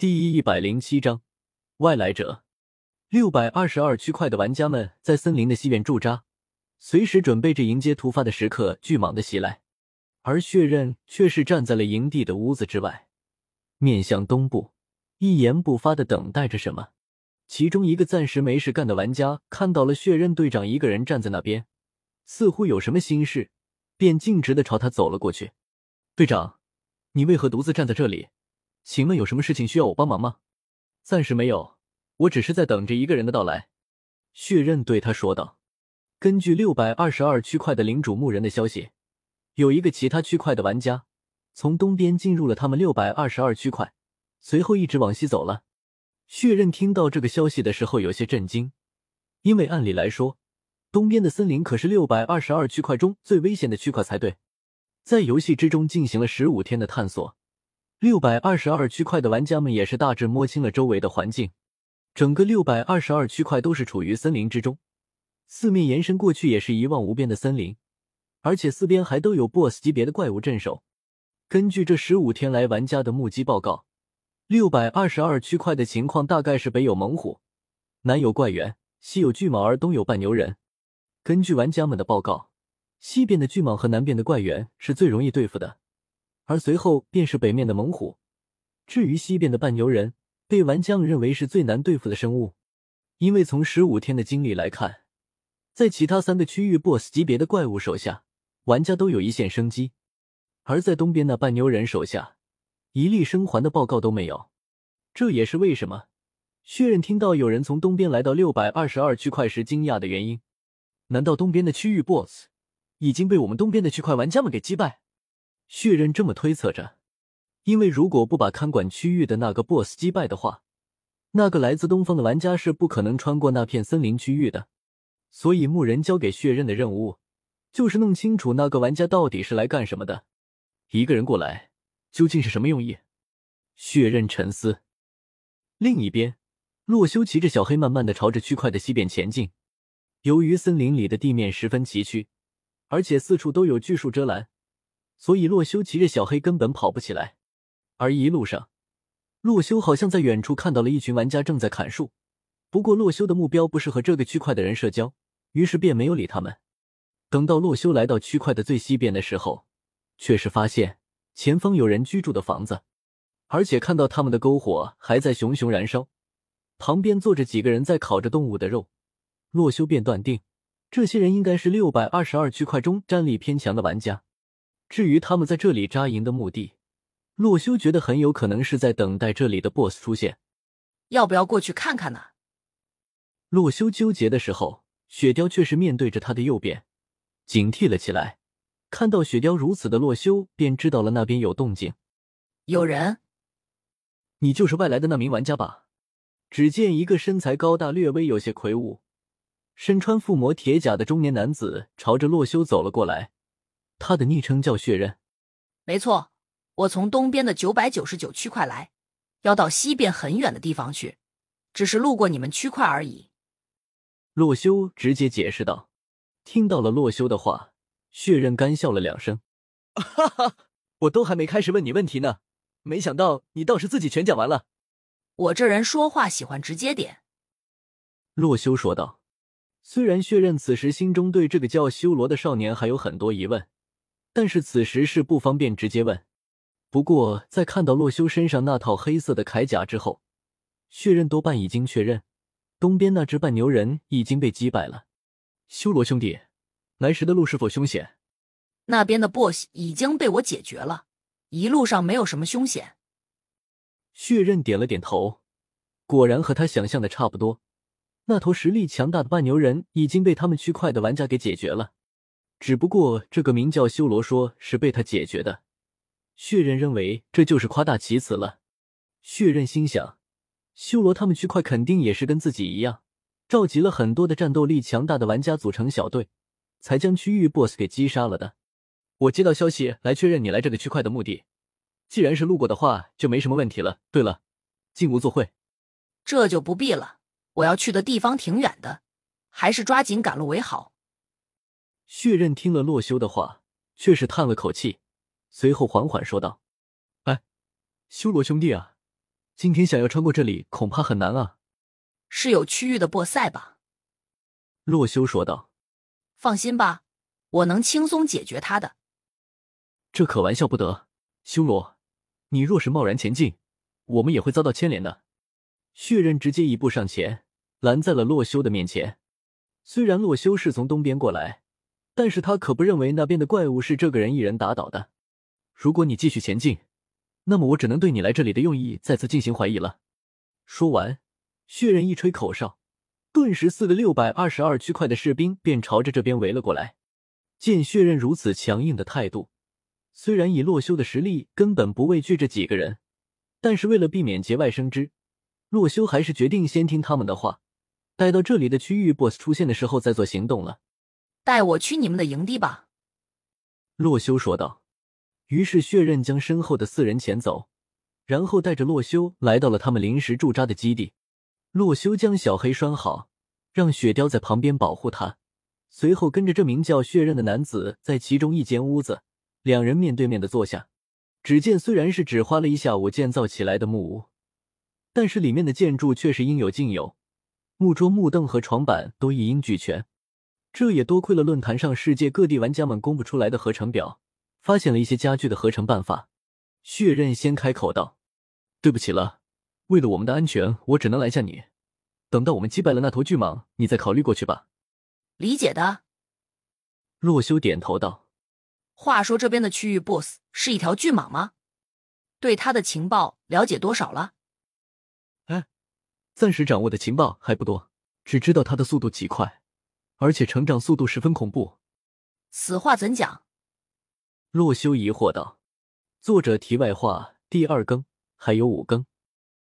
第一百零七章外来者。六百二十二区块的玩家们在森林的西边驻扎，随时准备着迎接突发的时刻巨蟒的袭来。而血刃却是站在了营地的屋子之外，面向东部，一言不发的等待着什么。其中一个暂时没事干的玩家看到了血刃队长一个人站在那边，似乎有什么心事，便径直的朝他走了过去。队长，你为何独自站在这里？请问有什么事情需要我帮忙吗？暂时没有，我只是在等着一个人的到来。血刃对他说道。根据六百二十二区块的领主牧人的消息，有一个其他区块的玩家从东边进入了他们六百二十二区块，随后一直往西走了。血刃听到这个消息的时候有些震惊，因为按理来说，东边的森林可是六百二十二区块中最危险的区块才对。在游戏之中进行了十五天的探索。六百二十二区块的玩家们也是大致摸清了周围的环境，整个六百二十二区块都是处于森林之中，四面延伸过去也是一望无边的森林，而且四边还都有 BOSS 级别的怪物镇守。根据这十五天来玩家的目击报告，六百二十二区块的情况大概是北有猛虎，南有怪猿，西有巨蟒，而东有半牛人。根据玩家们的报告，西边的巨蟒和南边的怪猿是最容易对付的。而随后便是北面的猛虎，至于西边的半牛人，被玩家们认为是最难对付的生物，因为从十五天的经历来看，在其他三个区域 BOSS 级别的怪物手下，玩家都有一线生机，而在东边那半牛人手下，一例生还的报告都没有。这也是为什么血刃听到有人从东边来到六百二十二区块时惊讶的原因。难道东边的区域 BOSS 已经被我们东边的区块玩家们给击败？血刃这么推测着，因为如果不把看管区域的那个 BOSS 击败的话，那个来自东方的玩家是不可能穿过那片森林区域的。所以牧人交给血刃的任务，就是弄清楚那个玩家到底是来干什么的。一个人过来，究竟是什么用意？血刃沉思。另一边，洛修骑着小黑，慢慢的朝着区块的西边前进。由于森林里的地面十分崎岖，而且四处都有巨树遮拦。所以，洛修骑着小黑根本跑不起来。而一路上，洛修好像在远处看到了一群玩家正在砍树。不过，洛修的目标不是和这个区块的人社交，于是便没有理他们。等到洛修来到区块的最西边的时候，却是发现前方有人居住的房子，而且看到他们的篝火还在熊熊燃烧，旁边坐着几个人在烤着动物的肉。洛修便断定，这些人应该是六百二十二区块中战力偏强的玩家。至于他们在这里扎营的目的，洛修觉得很有可能是在等待这里的 BOSS 出现。要不要过去看看呢？洛修纠结的时候，雪貂却是面对着他的右边，警惕了起来。看到雪貂如此的洛修，便知道了那边有动静。有人？你就是外来的那名玩家吧？只见一个身材高大、略微有些魁梧、身穿附魔铁甲的中年男子朝着洛修走了过来。他的昵称叫血刃，没错，我从东边的九百九十九区块来，要到西边很远的地方去，只是路过你们区块而已。洛修直接解释道。听到了洛修的话，血刃干笑了两声，哈哈，我都还没开始问你问题呢，没想到你倒是自己全讲完了。我这人说话喜欢直接点。洛修说道。虽然血刃此时心中对这个叫修罗的少年还有很多疑问。但是此时是不方便直接问。不过在看到洛修身上那套黑色的铠甲之后，血刃多半已经确认，东边那只半牛人已经被击败了。修罗兄弟，来时的路是否凶险？那边的 BOSS 已经被我解决了，一路上没有什么凶险。血刃点了点头，果然和他想象的差不多，那头实力强大的半牛人已经被他们区块的玩家给解决了。只不过这个名叫修罗说是被他解决的，血刃认为这就是夸大其词了。血刃心想，修罗他们区块肯定也是跟自己一样，召集了很多的战斗力强大的玩家组成小队，才将区域 BOSS 给击杀了的。我接到消息来确认你来这个区块的目的，既然是路过的话，就没什么问题了。对了，进屋坐会。这就不必了，我要去的地方挺远的，还是抓紧赶路为好。血刃听了洛修的话，却是叹了口气，随后缓缓说道：“哎，修罗兄弟啊，今天想要穿过这里，恐怕很难啊。是有区域的波赛吧？洛修说道。放心吧，我能轻松解决他的。这可玩笑不得，修罗，你若是贸然前进，我们也会遭到牵连的。血刃直接一步上前，拦在了洛修的面前。虽然洛修是从东边过来，但是他可不认为那边的怪物是这个人一人打倒的。如果你继续前进，那么我只能对你来这里的用意再次进行怀疑了。说完，血刃一吹口哨，顿时四个六百二十二区块的士兵便朝着这边围了过来。见血刃如此强硬的态度，虽然以洛修的实力根本不畏惧这几个人，但是为了避免节外生枝，洛修还是决定先听他们的话，待到这里的区域 BOSS 出现的时候再做行动了。带我去你们的营地吧，洛修说道。于是血刃将身后的四人遣走，然后带着洛修来到了他们临时驻扎的基地。洛修将小黑拴好，让雪貂在旁边保护他，随后跟着这名叫血刃的男子在其中一间屋子，两人面对面的坐下。只见虽然是只花了一下午建造起来的木屋，但是里面的建筑却是应有尽有，木桌、木凳和床板都一应俱全。这也多亏了论坛上世界各地玩家们公布出来的合成表。发现了一些家具的合成办法，血刃先开口道：“对不起了，为了我们的安全，我只能拦下你。等到我们击败了那头巨蟒，你再考虑过去吧。”理解的。洛修点头道：“话说这边的区域 BOSS 是一条巨蟒吗？对他的情报了解多少了？”哎，暂时掌握的情报还不多，只知道他的速度极快，而且成长速度十分恐怖。此话怎讲？洛修疑惑道：“作者题外话，第二更还有五更。”